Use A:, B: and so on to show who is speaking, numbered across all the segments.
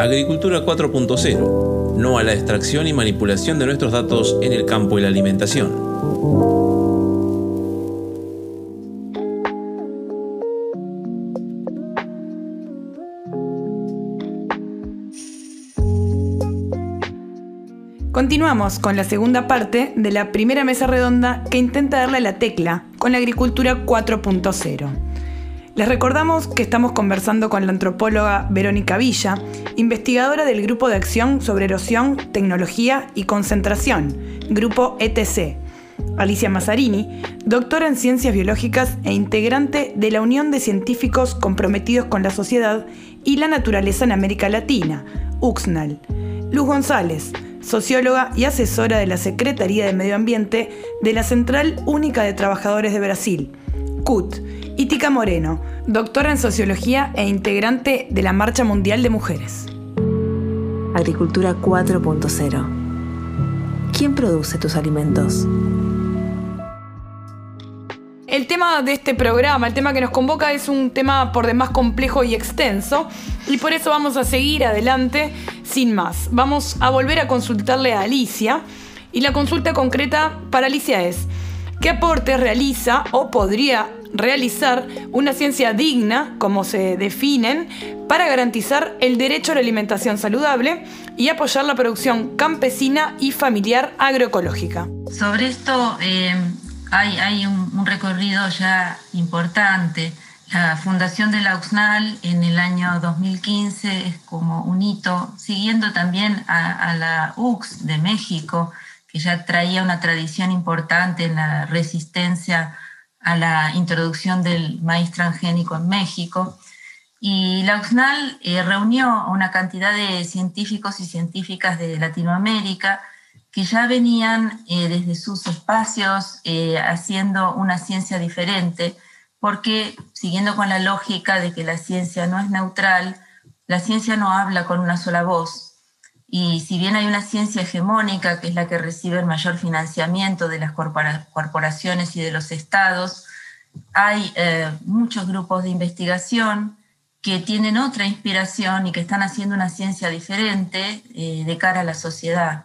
A: Agricultura 4.0. No a la extracción y manipulación de nuestros datos en el campo y la alimentación.
B: Continuamos con la segunda parte de la primera mesa redonda que intenta darle la tecla con la agricultura 4.0. Les recordamos que estamos conversando con la antropóloga Verónica Villa, investigadora del Grupo de Acción sobre Erosión, Tecnología y Concentración, Grupo ETC. Alicia Mazzarini, doctora en Ciencias Biológicas e integrante de la Unión de Científicos Comprometidos con la Sociedad y la Naturaleza en América Latina, UXNAL. Luz González, socióloga y asesora de la Secretaría de Medio Ambiente de la Central Única de Trabajadores de Brasil, CUT, y Tica Moreno, doctora en Sociología e integrante de la Marcha Mundial de Mujeres.
C: Agricultura 4.0. ¿Quién produce tus alimentos?
B: El tema de este programa, el tema que nos convoca es un tema por demás complejo y extenso y por eso vamos a seguir adelante sin más. Vamos a volver a consultarle a Alicia y la consulta concreta para Alicia es, ¿qué aportes realiza o podría realizar una ciencia digna, como se definen, para garantizar el derecho a la alimentación saludable y apoyar la producción campesina y familiar agroecológica?
D: Sobre esto... Eh, hay, un, recorrido ya importante. La fundación de la UXNAL en el año 2015 es como un hito, siguiendo también a, la UX de México, que ya traía una tradición importante en la resistencia a la introducción del maíz transgénico en México. Y la UXNAL eh, reunió a una cantidad de científicos y científicas de Latinoamérica que ya venían eh, desde sus espacios eh, haciendo una ciencia diferente, porque siguiendo con la lógica de que la ciencia no es neutral, la ciencia no habla con una sola voz. Y si bien hay una ciencia hegemónica, que es la que recibe el mayor financiamiento de las corporaciones y de los estados, hay eh, muchos grupos de investigación que tienen otra inspiración y que están haciendo una ciencia diferente de cara a la sociedad.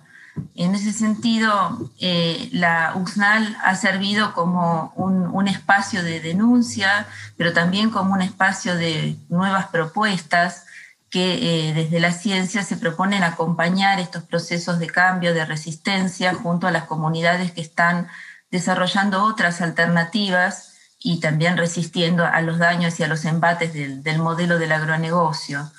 D: En ese sentido, eh, la UXNAL ha servido como un, espacio de denuncia, pero también como un espacio de nuevas propuestas que eh, desde la ciencia se proponen acompañar estos procesos de cambio, de resistencia, junto a las comunidades que están desarrollando otras alternativas y también resistiendo a los daños y a los embates del, modelo del agronegocio.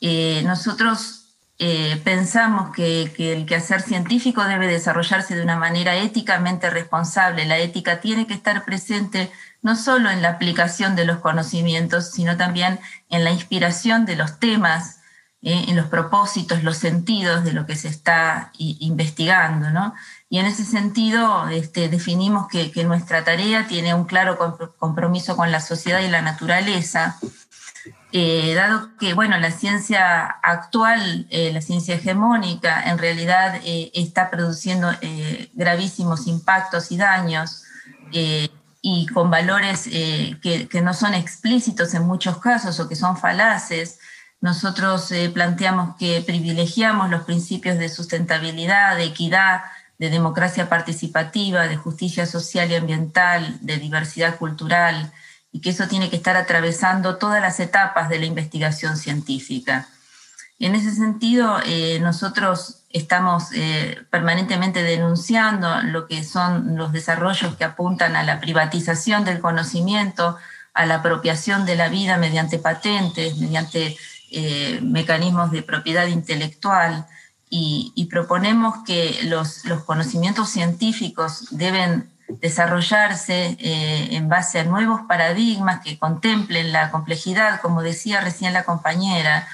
D: Eh, nosotros eh, pensamos que, el quehacer científico debe desarrollarse de una manera éticamente responsable. La ética tiene que estar presente no solo en la aplicación de los conocimientos, sino también en la inspiración de los temas, eh, en los propósitos, los sentidos de lo que se está investigando. Y en ese sentido este, definimos que, nuestra tarea tiene un claro compromiso con la sociedad y la naturaleza eh, dado que bueno, la ciencia actual, eh, la ciencia hegemónica, en realidad está produciendo gravísimos impactos y daños y con valores que, que, no son explícitos en muchos casos o que son falaces, nosotros planteamos que privilegiamos los principios de sustentabilidad, de equidad, de democracia participativa, de justicia social y ambiental, de diversidad cultural, y que eso tiene que estar atravesando todas las etapas de la investigación científica. En ese sentido, eh, nosotros estamos eh, permanentemente denunciando lo que son los desarrollos que apuntan a la privatización del conocimiento, a la apropiación de la vida mediante patentes, mediante eh, mecanismos de propiedad intelectual, y, proponemos que los, los conocimientos científicos deben desarrollarse eh, en base a nuevos paradigmas que contemplen la complejidad, como decía recién la compañera,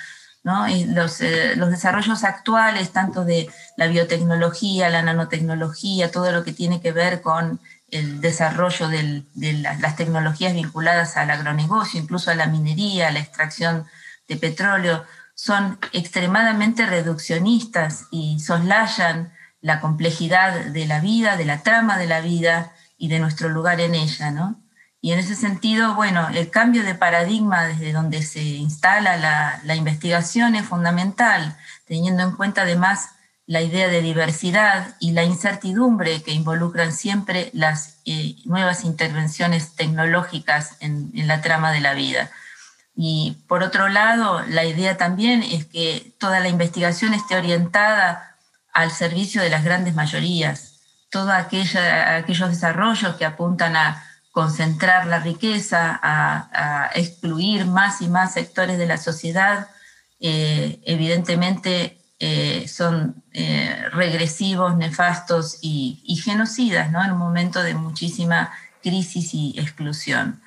D: los, eh, los, desarrollos actuales, tanto de la biotecnología, la nanotecnología, todo lo que tiene que ver con el desarrollo de las tecnologías vinculadas al agronegocio, incluso a la minería, a la extracción de petróleo, son extremadamente reduccionistas y soslayan la complejidad de la vida, de la trama de la vida y de nuestro lugar en ella, ¿no? Y en ese sentido, bueno, el cambio de paradigma desde donde se instala la, investigación es fundamental, teniendo en cuenta además la idea de diversidad y la incertidumbre que involucran siempre las eh, nuevas intervenciones tecnológicas en, en, la trama de la vida. Y por otro lado, la idea también es que toda la investigación esté orientada al servicio de las grandes mayorías, todos aquellos desarrollos que apuntan a concentrar la riqueza, a, excluir más y más sectores de la sociedad, eh, evidentemente eh, son eh, regresivos, nefastos y, genocidas ¿no? en un momento de muchísima crisis y exclusión.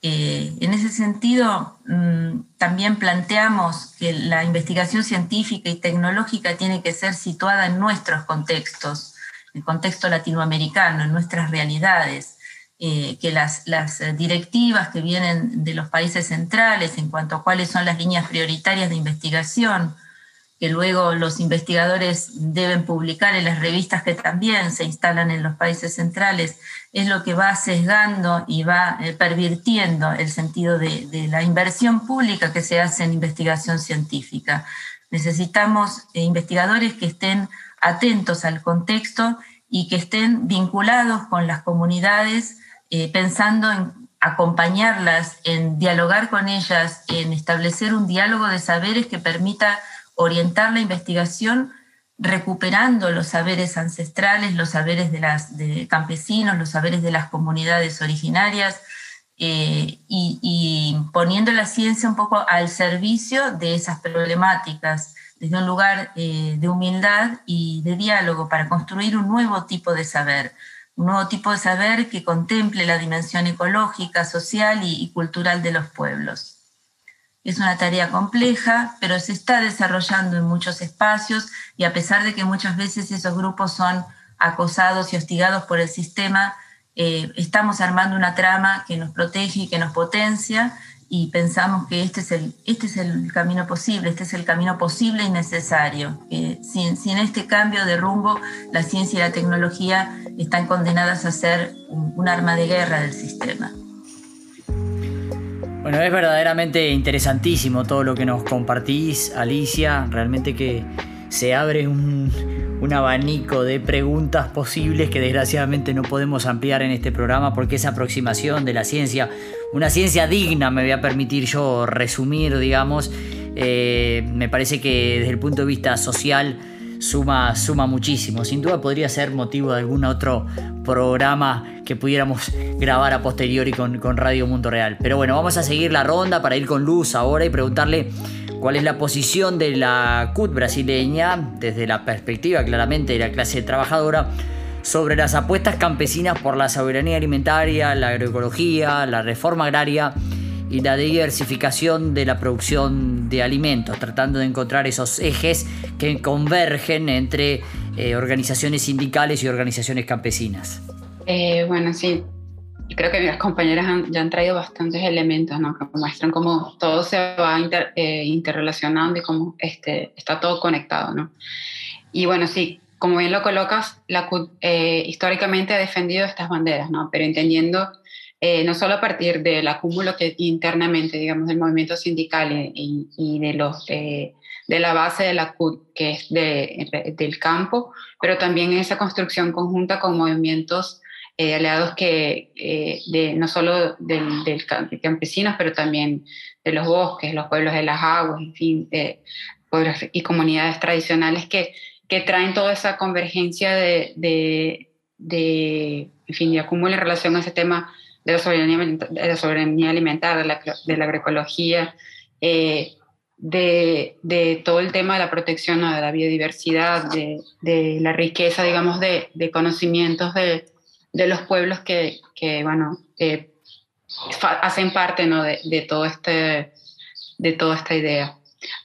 D: en ese sentido, mm, también planteamos que la investigación científica y tecnológica tiene que ser situada en nuestros contextos, en el contexto latinoamericano, en nuestras realidades eh, que las, eh, directivas que vienen de los países centrales en cuanto a cuáles son las líneas prioritarias de investigación, que luego los investigadores deben publicar en las revistas que también se instalan en los países centrales, es lo que va sesgando y va eh, pervirtiendo el sentido de, de, la inversión pública que se hace en investigación científica. Necesitamos investigadores que estén atentos al contexto y que estén vinculados con las comunidades eh, pensando en acompañarlas, en dialogar con ellas, en establecer un diálogo de saberes que permita orientar la investigación recuperando los saberes ancestrales, los saberes de los campesinos, los saberes de las comunidades originarias eh, y, poniendo la ciencia un poco al servicio de esas problemáticas, desde un lugar eh, de humildad y de diálogo para construir un nuevo tipo de saber un nuevo tipo de saber que contemple la dimensión ecológica, social y, cultural de los pueblos. Es una tarea compleja, pero se está desarrollando en muchos espacios y a pesar de que muchas veces esos grupos son acosados y hostigados por el sistema, eh, estamos armando una trama que nos protege y que nos potencia y pensamos que este es el, este es el camino posible, este es el camino posible y necesario. sin, sin, este cambio de rumbo, la ciencia y la tecnología están condenadas a ser un, arma de guerra del sistema.
E: Bueno, es verdaderamente interesantísimo todo lo que nos compartís, Alicia. Realmente que se abre un, un abanico de preguntas posibles que desgraciadamente no podemos ampliar en este programa porque esa aproximación de la ciencia, una ciencia digna, me voy a permitir yo resumir, digamos, eh, me parece que desde el punto de vista social suma, suma muchísimo. Sin duda podría ser motivo de algún otro programa que pudiéramos grabar a posteriori con, con Radio Mundo Real. Pero bueno, vamos a seguir la ronda para ir con Luz ahora y preguntarle cuál es la posición de la CUT brasileña desde la perspectiva claramente de la clase trabajadora sobre las apuestas campesinas por la soberanía alimentaria, la agroecología, la reforma agraria y la diversificación de la producción de alimentos, tratando de encontrar esos ejes que convergen entre eh, organizaciones sindicales y organizaciones campesinas.
F: Eh, bueno, sí, creo que mis compañeras ya han traído bastantes elementos ¿no? que muestran cómo todo se va eh, interrelacionando y cómo este, está todo conectado. ¿no? Y bueno, sí, como bien lo colocas, la CUT históricamente ha defendido estas banderas, ¿no? pero entendiendo eh, no solo a partir del acúmulo que internamente, digamos, del movimiento sindical y, de, los, de la base de la CUT, que es de, del campo, pero también esa construcción conjunta con movimientos eh, aliados que eh, de, no solo del, del, campesinos, pero también de los bosques, los pueblos de las aguas, en fin, pueblos y comunidades tradicionales que, que traen toda esa convergencia de, de, de, en fin, de acúmulo en relación a ese tema de la soberanía, de la soberanía alimentaria, de la, de la agroecología, eh, de, de, todo el tema de la protección de la biodiversidad, de, de la riqueza, digamos, de, de conocimientos de, los pueblos que, que bueno, hacen parte ¿no? de, todo este, de toda esta idea.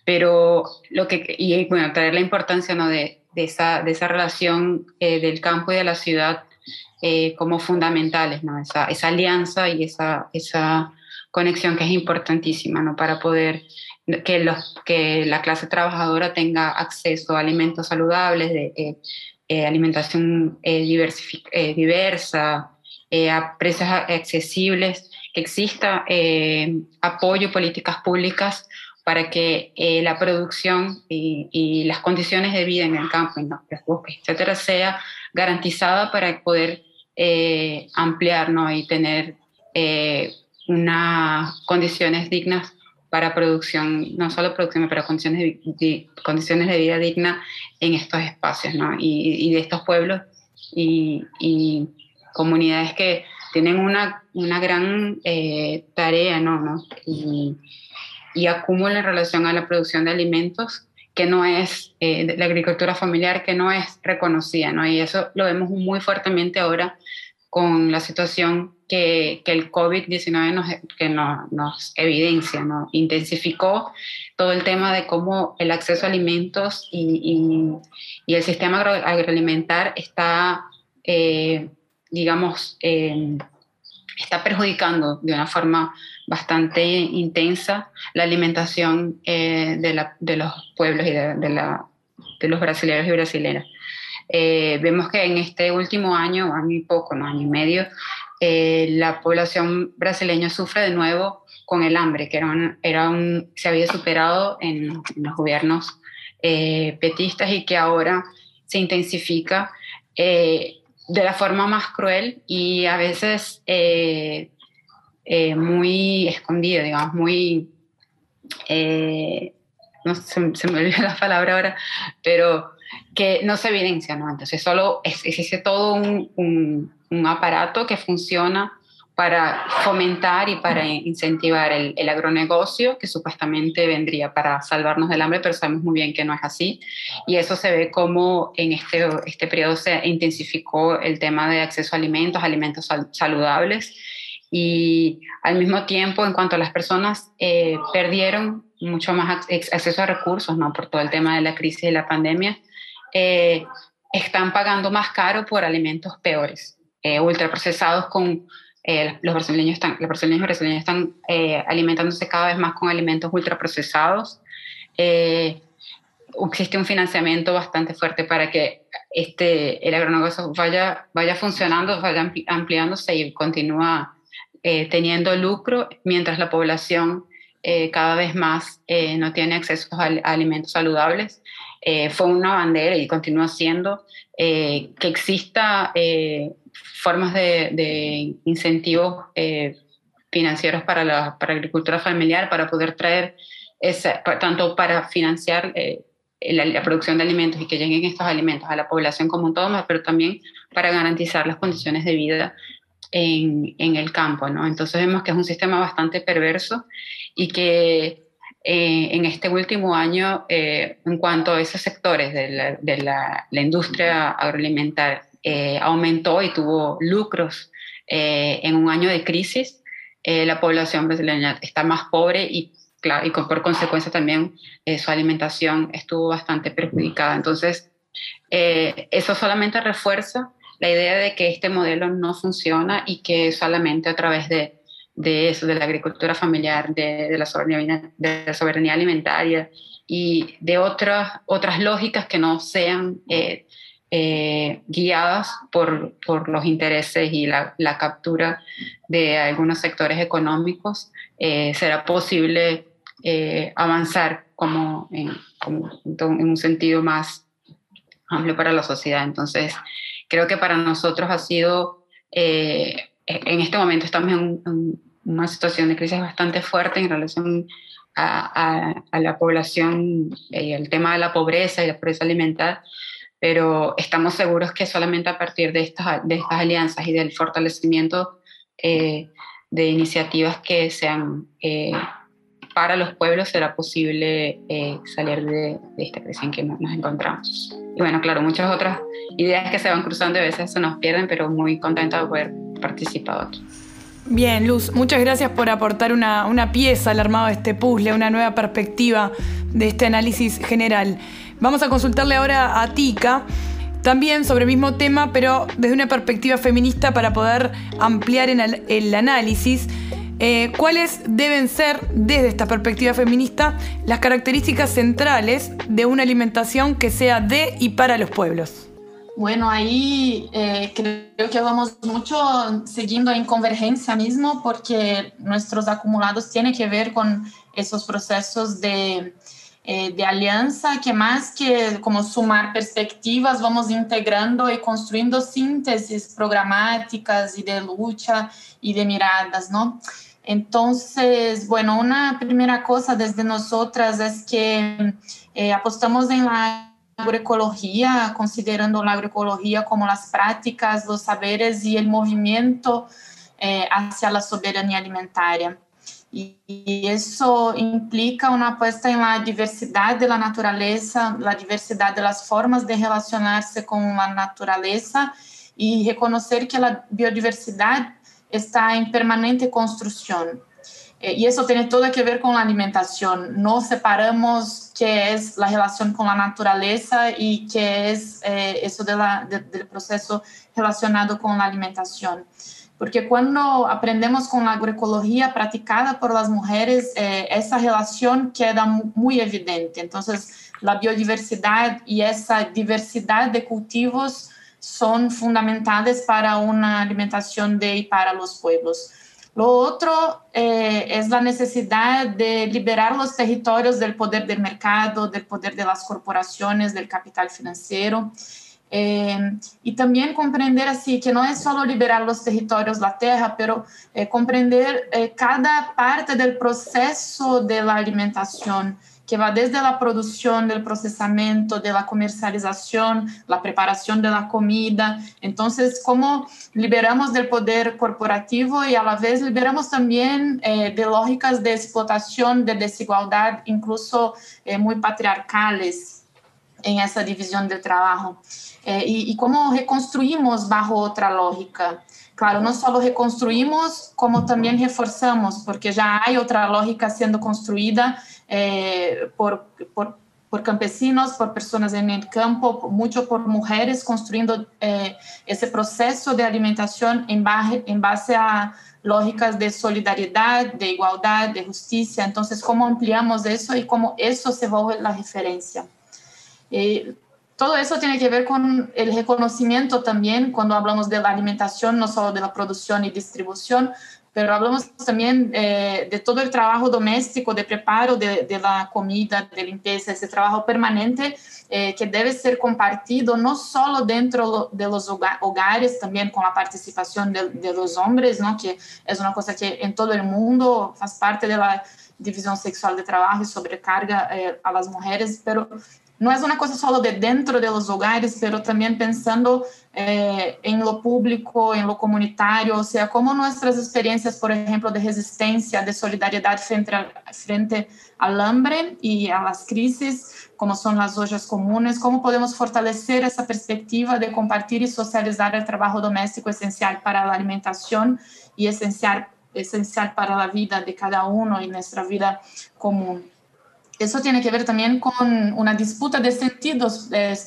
F: Pero lo que, y bueno, traer la importancia ¿no? de, esa, de esa relación eh, del campo y de la ciudad eh, como fundamentales, ¿no? Esa, esa, alianza y esa, esa conexión que es importantísima, ¿no? Para poder que, los, que la clase trabajadora tenga acceso a alimentos saludables, de eh, eh, alimentación diversa, a precios accesibles que exista eh, apoyo, políticas públicas para que eh, la producción y, las condiciones de vida en el campo, en los bosques, etcétera, sea garantizada para poder eh, ampliar ¿no? y tener unas condiciones dignas para producción, no solo producción, pero condiciones de, condiciones de vida digna en estos espacios ¿no? y, de estos pueblos y, y comunidades que tienen una, una gran eh, tarea ¿no? ¿no? Y, y, en relación a la producción de alimentos que no es, eh, la agricultura familiar que no es reconocida, ¿no? Y eso lo vemos muy fuertemente ahora con la situación que, que el COVID-19 nos, que nos evidencia, ¿no? Intensificó todo el tema de cómo el acceso a alimentos y, y, el sistema agroalimentar está eh, digamos, eh, está perjudicando de una forma bastante intensa la alimentación eh, de, los pueblos y de, los brasileños y brasileñas. Eh, vemos que en este último año, año y poco, no año y medio, la población brasileña sufre de nuevo con el hambre, que era era un, se había superado en, en los gobiernos petistas y que ahora se intensifica de la forma más cruel y a veces eh, eh, muy escondida, digamos, muy... Eh, no sé, se me olvidó la palabra ahora, pero que no se evidencia, ¿no? Entonces solo existe todo un, un, un aparato que funciona para fomentar y para incentivar el, agronegocio, que supuestamente vendría para salvarnos del hambre, pero sabemos muy bien que no es así. Y eso se ve como en este, este periodo se intensificó el tema de acceso a alimentos, alimentos saludables, y al mismo tiempo, en cuanto a las personas, eh, perdieron mucho más acceso a recursos, ¿no? Por todo el tema de la crisis y la pandemia, eh, están pagando más caro por alimentos peores, eh, ultraprocesados con eh, los brasileños están, los brasileños y brasileñas están eh, alimentándose cada vez más con alimentos ultraprocesados. Eh, existe un financiamiento bastante fuerte para que este, el agronegocio vaya, vaya funcionando, vaya ampliándose y continúa teniendo lucro mientras la población cada vez más no tiene acceso a, alimentos saludables. fue una bandera y continúa siendo que exista formas de, incentivos eh, financieros para la, para agricultura familiar, para poder traer, ese, tanto para financiar eh, la, producción de alimentos y que lleguen estos alimentos a la población como un todo, pero también para garantizar las condiciones de vida en, en el campo. ¿no? Entonces vemos que es un sistema bastante perverso y que eh, en este último año, en cuanto a esos sectores de la, de la, la industria agroalimentaria, eh, aumentó y tuvo lucros eh, en un año de crisis, eh, la población brasileña está más pobre y, claro, y por consecuencia también su alimentación estuvo bastante perjudicada. Entonces, eso solamente refuerza la idea de que este modelo no funciona y que solamente a través de, de eso, de la agricultura familiar, de, de, la, soberanía, de la soberanía alimentaria y de otras, otras lógicas que no sean eh, guiadas por, por, los intereses y la, la, captura de algunos sectores económicos, eh, será posible eh, avanzar como en, como en, un sentido más amplio para la sociedad. Entonces, creo que para nosotros ha sido, en este momento estamos en, una situación de crisis bastante fuerte en relación a, a, a la población, el tema de la pobreza y la pobreza alimentaria, pero estamos seguros que solamente a partir de estas, de estas alianzas y del fortalecimiento eh, de iniciativas que sean eh, para los pueblos será posible eh, salir de, esta crisis en que nos, encontramos. Y bueno, claro, muchas otras ideas que se van cruzando y a veces se nos pierden, pero muy contenta de poder participar aquí.
B: Bien, Luz, muchas gracias por aportar una, una pieza al armado de este puzzle, una nueva perspectiva de este análisis general. Vamos a consultarle ahora a Tika, también sobre el mismo tema, pero desde una perspectiva feminista para poder ampliar en el, análisis. Eh, ¿Cuáles deben ser, desde esta perspectiva feminista, las características centrales de una alimentación que sea de y para los pueblos?
G: Bueno, ahí eh, creo que vamos mucho siguiendo en convergencia mismo porque nuestros acumulados tienen que ver con esos procesos de, eh, de alianza que más que como sumar perspectivas, vamos integrando y construyendo síntesis programáticas y de lucha y de miradas, ¿no? Entonces, bueno, una primera cosa desde nosotras es que eh, apostamos en la agroecología, considerando la agroecología como las prácticas, los saberes y el movimiento eh, hacia la soberanía alimentaria. Y, eso implica una apuesta en la diversidad de la naturaleza, la diversidad de formas de relacionarse con la naturaleza y reconocer que la biodiversidad está en permanente construcción. Eh, y eso tiene todo que ver con la alimentación. No separamos relación con la naturaleza y qué es eh, eso de la, de, del proceso relacionado con la alimentación. Porque cuando aprendemos con la agroecología practicada por las mujeres, eh, esa relación queda muy evidente. Entonces, la biodiversidad y esa diversidad de cultivos son fundamentales para una alimentación de y para los pueblos. Lo otro eh, es la necesidad de liberar los territorios del poder del mercado, del poder de las corporaciones, del capital financiero. Eh, y también comprender así que no es solo liberar los territorios, la tierra, pero eh, comprender eh, cada parte del proceso de la alimentación, que va desde la producción, del procesamiento, de la comercialización, la preparación de la comida. Entonces, cómo liberamos del poder corporativo y a la vez liberamos también eh, de lógicas de explotación, de desigualdad, incluso eh, muy patriarcales en esa división del trabajo. Eh, y, y cómo reconstruimos bajo otra lógica. Claro, no solo reconstruimos, como también reforzamos, porque ya hay otra lógica siendo construida eh, por, por, por, campesinos, por personas en el campo, mucho por mujeres, construyendo eh, ese proceso de alimentación en base, en base a lógicas de solidaridad, de igualdad, de justicia. Entonces, ¿cómo ampliamos eso y cómo eso se vuelve la referencia? Eh, todo eso tiene que ver con el reconocimiento también cuando hablamos de la alimentación, no solo de la producción y distribución, pero hablamos también eh, de todo el trabajo doméstico, de preparo de, de, la comida, de limpieza, ese trabajo permanente eh, que debe ser compartido no solo dentro de los hogares, también con la participación de, de los hombres, ¿no? que es una cosa que en todo el mundo faz parte de la división sexual de trabajo y sobrecarga eh, a las mujeres, pero no es una cosa solo de dentro de los hogares, pero también pensando eh, en lo público, en lo comunitario, o sea, cómo nuestras experiencias, por ejemplo, de resistencia, de solidaridad frente, a, frente al hambre y a las crisis, como son las ollas comunes, cómo podemos fortalecer esa perspectiva de compartir y socializar el trabajo doméstico esencial para la alimentación y esencial, esencial para la vida de cada uno y nuestra vida común. Eso tiene que ver también con una disputa de sentidos eh,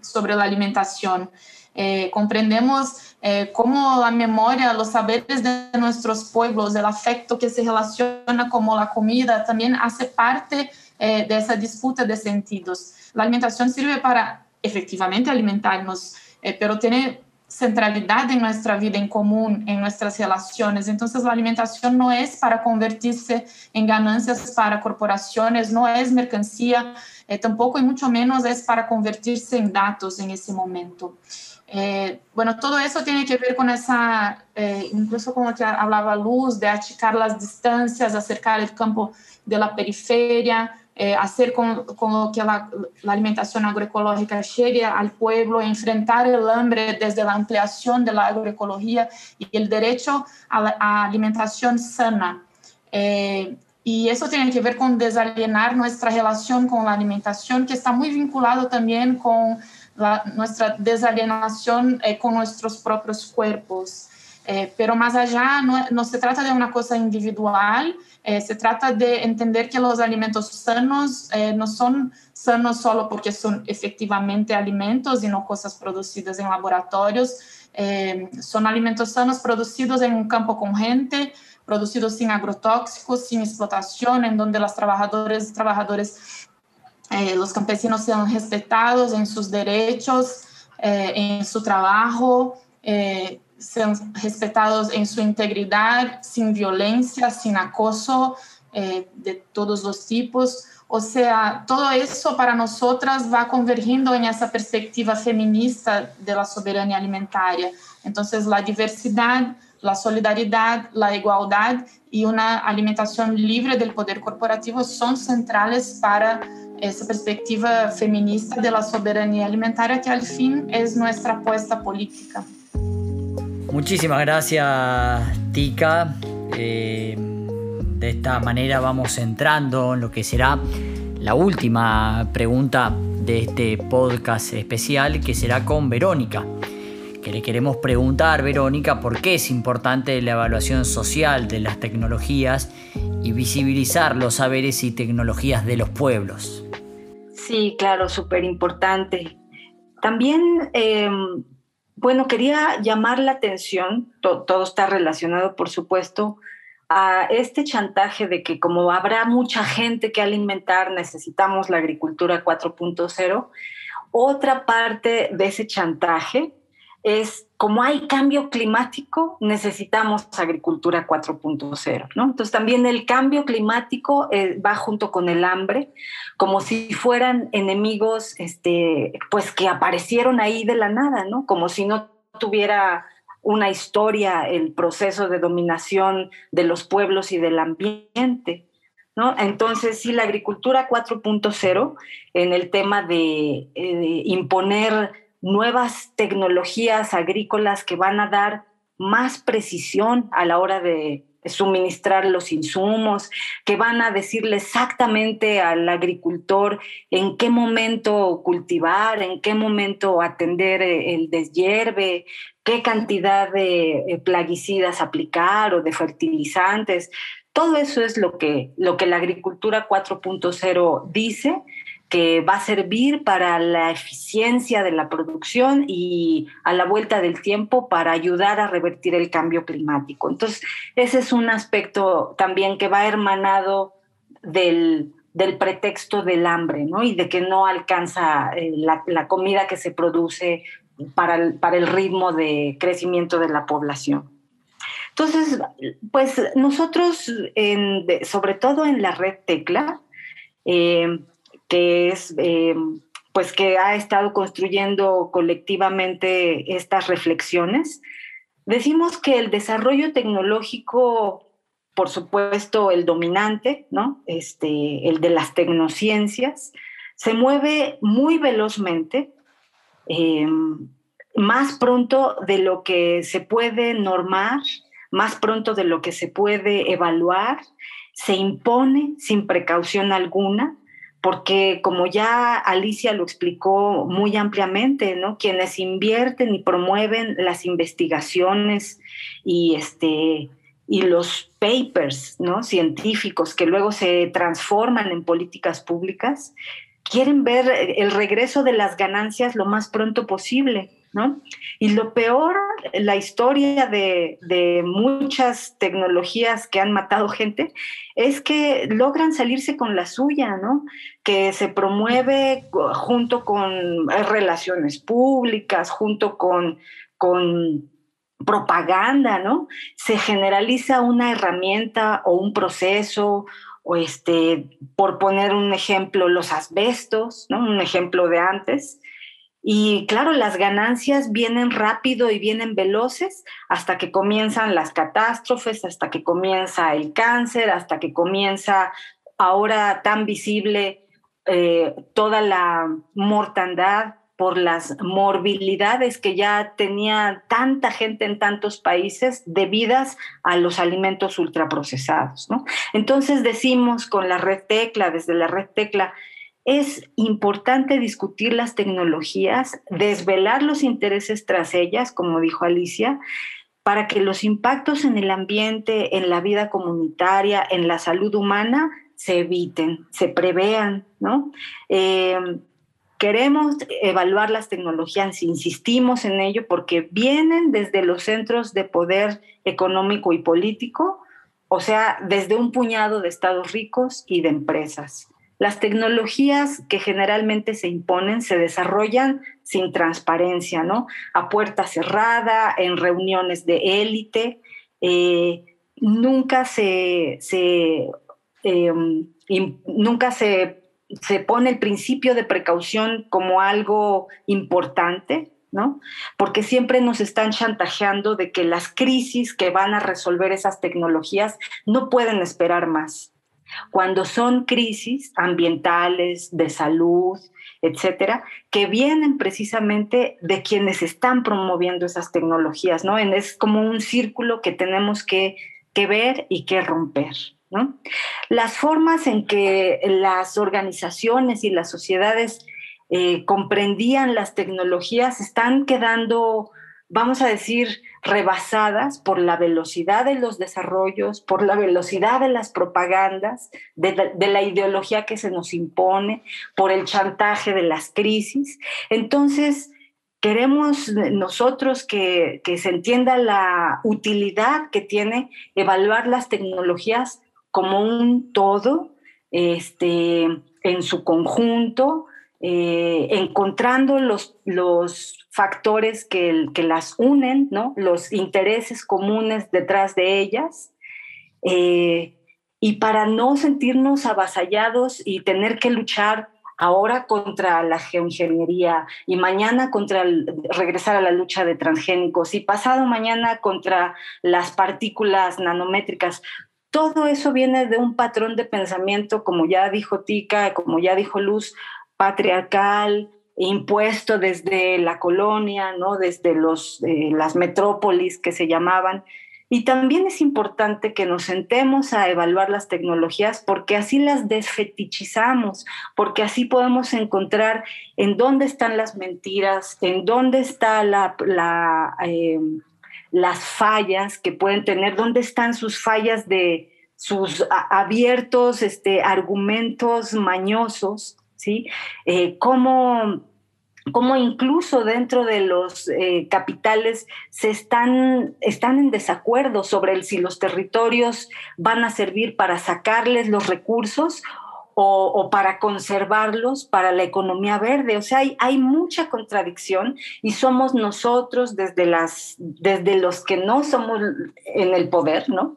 G: sobre la alimentación. Eh, comprendemos eh, cómo la memoria, los saberes de nuestros pueblos, el afecto que se relaciona con la comida, también hace parte eh, de esa disputa de sentidos. La alimentación sirve para efectivamente alimentarnos, eh, pero tiene centralidad en nuestra vida en común, en nuestras relaciones. Entonces, la alimentación no es para convertirse en ganancias para corporaciones, no es mercancía, eh, tampoco y mucho menos es para convertirse en datos en ese momento. Eh, bueno, todo eso tiene que ver con esa, eh, incluso como que hablaba Luz, de achicar las distancias, acercar el campo de la periferia, eh, hacer con, con, que la, la, alimentación agroecológica llegue al pueblo, enfrentar el hambre desde la ampliación de la agroecología y el derecho a la a alimentación sana. Eh, y eso tiene que ver con desalienar nuestra relación con la alimentación, que está muy vinculado también con la, nuestra desalienación eh, con nuestros propios cuerpos. Eh, pero más allá, no, no, se trata de una cosa individual, eh, se trata de entender que los alimentos sanos eh, no son sanos solo porque son efectivamente alimentos y no cosas producidas en laboratorios, eh, son alimentos sanos producidos en un campo con gente, producidos sin agrotóxicos, sin explotación, en donde los trabajadores, trabajadores los campesinos sean respetados en sus derechos, eh, en su trabajo, eh, respetados en su integridad, sin violencia, sin acoso eh, de todos los tipos. O sea, todo eso para nosotras va convergiendo en esa perspectiva feminista de la soberanía alimentaria. Entonces, la diversidad, la solidaridad, la igualdad y una alimentación libre del poder corporativo son centrales para esa perspectiva feminista de la soberanía alimentaria que al fin es nuestra apuesta política.
E: Muchísimas gracias, Tika. Eh, de esta manera vamos entrando en lo que será la última pregunta de este podcast especial, que será con Verónica. Que le queremos preguntar, Verónica, por qué es importante la evaluación social de las tecnologías y visibilizar los saberes y tecnologías de los pueblos.
H: Sí, claro, súper importante. También, em, bueno, quería llamar la atención, todo está relacionado, por supuesto, a este chantaje de que como habrá mucha gente que alimentar, necesitamos la agricultura 4.0. Otra parte de ese chantaje es como hay cambio climático, necesitamos agricultura 4.0, ¿no? Entonces también el cambio climático eh, va junto con el hambre, como si fueran enemigos, este, pues que aparecieron ahí de la nada, ¿no? Como si no tuviera una historia, el proceso de dominación de los pueblos y del ambiente. ¿no? Entonces, sí, la agricultura 4.0 en el tema de, eh, de imponer nuevas tecnologías agrícolas que van a dar más precisión a la hora de suministrar los insumos, que van a decirle exactamente al agricultor en qué momento cultivar, en qué momento atender eh, el deshierve, qué cantidad de eh, plaguicidas aplicar o de fertilizantes. Todo eso es lo que, lo que la agricultura 4.0 dice que va a servir para la eficiencia de la producción y a la vuelta del tiempo para ayudar a revertir el cambio climático. Entonces, ese es un aspecto también que va hermanado del, del pretexto del hambre, ¿no? Y de que no alcanza eh, la, comida que se produce para el, para el ritmo de crecimiento de la población. Entonces, pues nosotros, sobre todo en la red Tecla, eh, que es, eh, pues que ha estado construyendo colectivamente estas reflexiones, decimos que el desarrollo tecnológico, por supuesto, el dominante, ¿no? Este, el de las tecnociencias, se mueve muy velozmente eh, más pronto de lo que se puede normar, más pronto de lo que se puede evaluar, se impone sin precaución alguna, porque como ya Alicia lo explicó muy ampliamente, ¿no? Quienes invierten y promueven las investigaciones y este y los papers, ¿no? científicos que luego se transforman en políticas públicas, quieren ver el regreso de las ganancias lo más pronto posible, Y lo peor, la historia de, de, muchas tecnologías que han matado gente, es que logran salirse con la suya, ¿no? Que se promueve junto con relaciones públicas, junto con, con propaganda, ¿no? Se generaliza una herramienta o un proceso o este, por poner un ejemplo, los asbestos, ¿no? un ejemplo de antes. Y claro, las ganancias vienen rápido y vienen veloces hasta que comienzan las catástrofes, hasta que comienza el cáncer, hasta que comienza ahora tan visible eh, toda la mortandad por las morbilidades que ya tenía tanta gente en tantos países debidas a los alimentos ultraprocesados. ¿no? Entonces decimos con la red tecla, desde la red tecla, es importante discutir las tecnologías, desvelar los intereses tras ellas, como dijo Alicia, para que los impactos en el ambiente, en la vida comunitaria, en la salud humana, se eviten, se prevean, ¿no? Eh, Queremos evaluar las tecnologías, insistimos en ello porque vienen desde los centros de poder económico y político, o sea, desde un puñado de estados ricos y de empresas. Las tecnologías que generalmente se imponen se desarrollan sin transparencia, ¿no? A puerta cerrada, en reuniones de élite. Eh, nunca se, em, nunca se, se pone el principio de precaución como algo importante, ¿no? Porque siempre nos están chantajeando de que las crisis que van a resolver esas tecnologías no pueden esperar más cuando son crisis ambientales, de salud, etcétera, que vienen precisamente de quienes están promoviendo esas tecnologías, ¿no? es como un círculo que tenemos que, ver y que romper. ¿no? Las formas en que las organizaciones y las sociedades eh, comprendían las tecnologías están quedando vamos a decir, rebasadas por la velocidad de los desarrollos, por la velocidad de las propagandas, de, la ideología que se nos impone, por el chantaje de las crisis. Entonces, queremos nosotros que, se entienda la utilidad que tiene evaluar las tecnologías como un todo, este, en su conjunto, eh, encontrando los, los factores que, que, las unen, ¿no? los intereses comunes detrás de ellas, eh, y para no sentirnos avasallados y tener que luchar ahora contra la geoingeniería y mañana contra regresar a la lucha de transgénicos y pasado mañana contra las partículas nanométricas. Todo eso viene de un patrón de pensamiento, como ya dijo Tika, como ya dijo Luz, patriarcal, impuesto desde la colonia, ¿no? desde los, eh, las metrópolis que se llamaban. Y también es importante que nos sentemos a evaluar las tecnologías porque así las desfetichizamos, porque así podemos encontrar en dónde están las mentiras, en dónde están la, eh, las fallas que pueden tener, dónde están sus fallas de sus abiertos este, argumentos mañosos ¿sí? Eh, cómo, incluso dentro de los eh, capitales se están, están en desacuerdo sobre si los territorios van a servir para sacarles los recursos o, para conservarlos para la economía verde. O sea, hay, hay, mucha contradicción y somos nosotros desde, las, desde los que no somos en el poder, ¿no?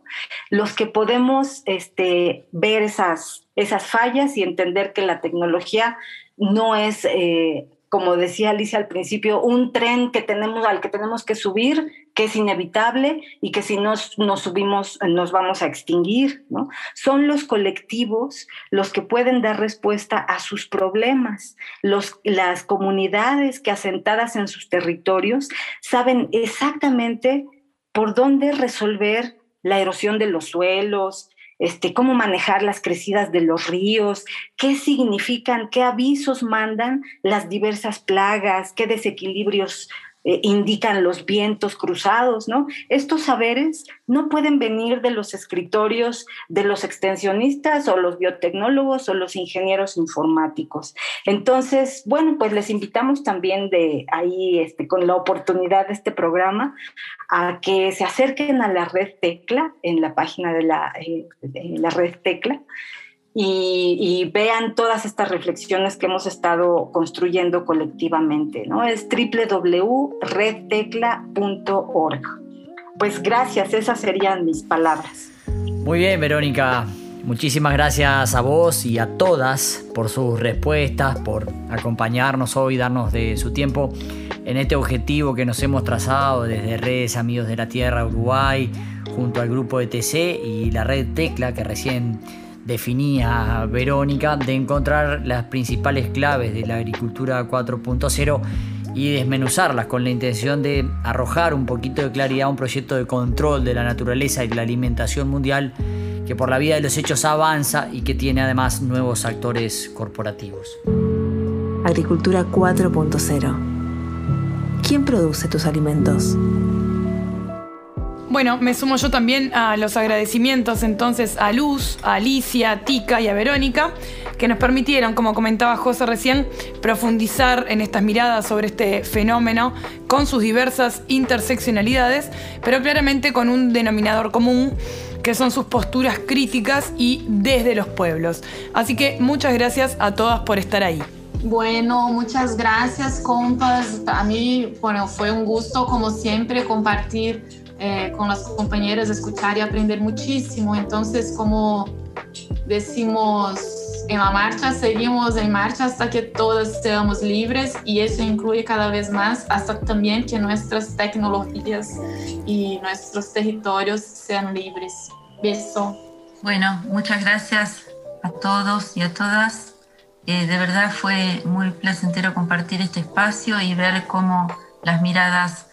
H: Los que podemos este, ver esas, esas fallas y entender que la tecnología no es eh, como decía Alicia al principio, un tren que tenemos, al que tenemos que subir, que es inevitable y que si nos, nos subimos nos vamos a extinguir. ¿no? Son los colectivos los que pueden dar respuesta a sus problemas. Los, las comunidades que asentadas en sus territorios saben exactamente por dónde resolver la erosión de los suelos, este, cómo manejar las crecidas de los ríos, qué significan, qué avisos mandan las diversas plagas, qué desequilibrios eh, indican los vientos cruzados, ¿no? Estos saberes no pueden venir de los escritorios de los extensionistas o los biotecnólogos o los ingenieros informáticos. Entonces, bueno, pues les invitamos también de ahí, este, con la oportunidad de este programa, a que se acerquen a la red Tecla, en la página de la, eh, de la red Tecla, y, vean todas estas reflexiones que hemos estado construyendo colectivamente. ¿no? Es www.redtecla.org. Pues gracias, esas serían mis palabras.
E: Muy bien, Verónica. Muchísimas gracias a vos y a todas por sus respuestas, por acompañarnos hoy, darnos de su tiempo en este objetivo que nos hemos trazado desde Redes Amigos de la Tierra Uruguay, junto al grupo ETC y la red Tecla que recién definía Verónica, de encontrar las principales claves de la agricultura 4.0 y desmenuzarlas con la intención de arrojar un poquito de claridad a un proyecto de control de la naturaleza y de la alimentación mundial que por la vía de los hechos avanza y que tiene además nuevos actores corporativos.
C: Agricultura 4.0. ¿Quién produce tus alimentos?
B: Bueno, me sumo yo también a los agradecimientos entonces a Luz, a Alicia, a Tica y a Verónica, que nos permitieron, como comentaba José recién, profundizar en estas miradas sobre este fenómeno con sus diversas interseccionalidades, pero claramente con un denominador común que son sus posturas críticas y desde los pueblos. Así que muchas gracias a todas por estar ahí.
G: Bueno, muchas gracias, compas. A mí, bueno, fue un gusto, como siempre, compartir eh, con las compañeras, escuchar y aprender muchísimo. Entonces, como decimos en la marcha, seguimos en marcha hasta que todas seamos libres y eso incluye cada vez más hasta también que nuestras tecnologías y nuestros territorios sean libres. Beso.
D: Bueno, muchas gracias a todos y a todas. Eh, de verdad fue muy placentero compartir este espacio y ver cómo las miradas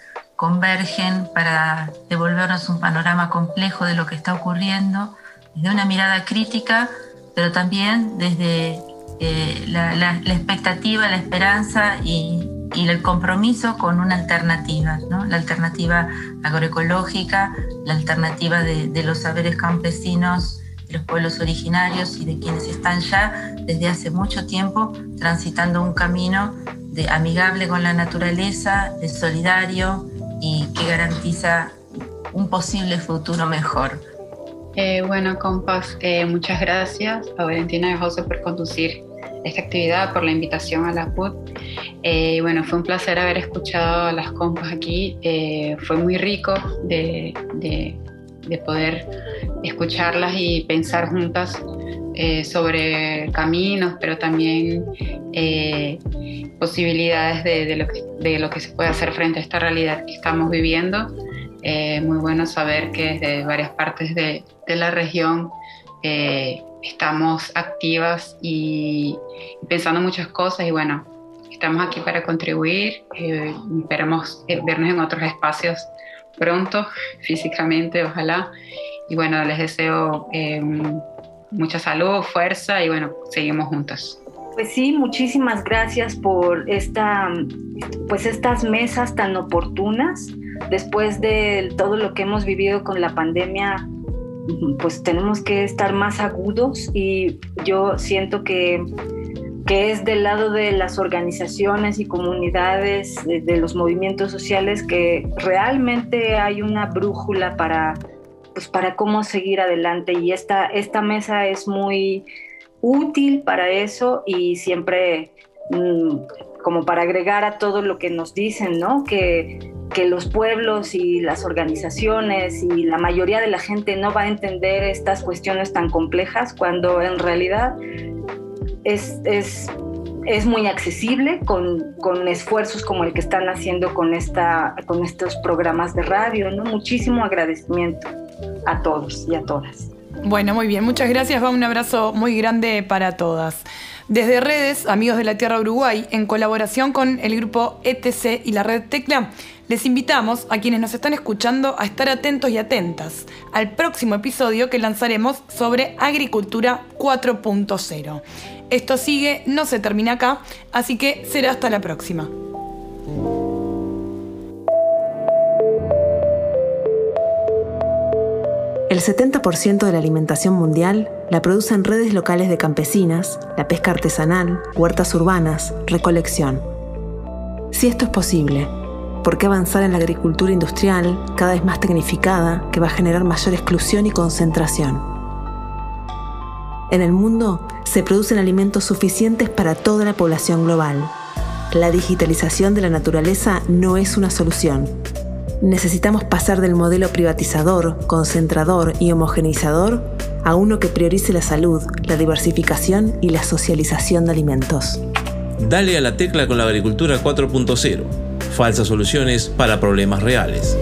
D: convergen para devolvernos un panorama complejo de lo que está ocurriendo, desde una mirada crítica, pero también desde eh, la, expectativa, la esperanza y, el compromiso con una alternativa, la alternativa agroecológica, la alternativa de los saberes campesinos los pueblos originarios y de quienes están ya desde hace mucho tiempo transitando un camino de amigable con la naturaleza, de solidario y que garantiza un posible futuro mejor.
F: Eh, bueno, compas, eh, muchas gracias a Valentina y José por conducir esta actividad, por la invitación a la PUT. Eh, bueno, fue un placer haber escuchado a las compas aquí. fue muy rico de, de, de poder escucharlas y pensar juntas eh, sobre caminos, pero también eh, posibilidades de, lo que, de, lo que, se puede hacer frente a esta realidad que estamos viviendo. Eh, muy bueno saber que desde varias partes de, de la región estamos activas y, pensando muchas cosas y bueno, estamos aquí para contribuir. esperamos vernos en otros espacios pronto, físicamente, ojalá. Y bueno, les deseo em, mucha salud, fuerza y bueno, seguimos juntos.
H: Pues sí, muchísimas gracias por esta, pues estas mesas tan oportunas. Después de todo lo que hemos vivido con la pandemia, pues tenemos que estar más agudos y yo siento que que es del lado de las organizaciones y comunidades, de, los movimientos sociales, que realmente hay una brújula para, pues, para cómo seguir adelante. Y esta, esta mesa es muy útil para eso y siempre mm, como para agregar a todo lo que nos dicen, ¿no? Que, que los pueblos y las organizaciones y la mayoría de la gente no va a entender estas cuestiones tan complejas cuando en realidad es, es, es muy accesible con, con, esfuerzos como el que están haciendo con, esta, con estos programas de radio. ¿no? Muchísimo agradecimiento a todos y a todas.
B: Bueno, muy bien, muchas gracias. Va un abrazo muy grande para todas. Desde redes, Amigos de la Tierra Uruguay, en colaboración con el grupo ETC y la red Tecla, les invitamos a quienes nos están escuchando a estar atentos y atentas al próximo episodio que lanzaremos sobre Agricultura 4.0. Esto sigue, no se termina acá, así que será hasta la próxima.
C: 70% de la alimentación mundial la producen redes locales de campesinas, la pesca artesanal, huertas urbanas, recolección. Si esto es posible, ¿por qué avanzar en la agricultura industrial, cada vez más tecnificada, que va a generar mayor exclusión y concentración? En el mundo se producen alimentos suficientes para toda la población global. La digitalización de la naturaleza no es una solución. Necesitamos pasar del modelo privatizador, concentrador y homogeneizador a uno que priorice la salud, la diversificación y la socialización de alimentos.
A: Dale a la tecla con la agricultura 4.0. Falsas soluciones para problemas reales.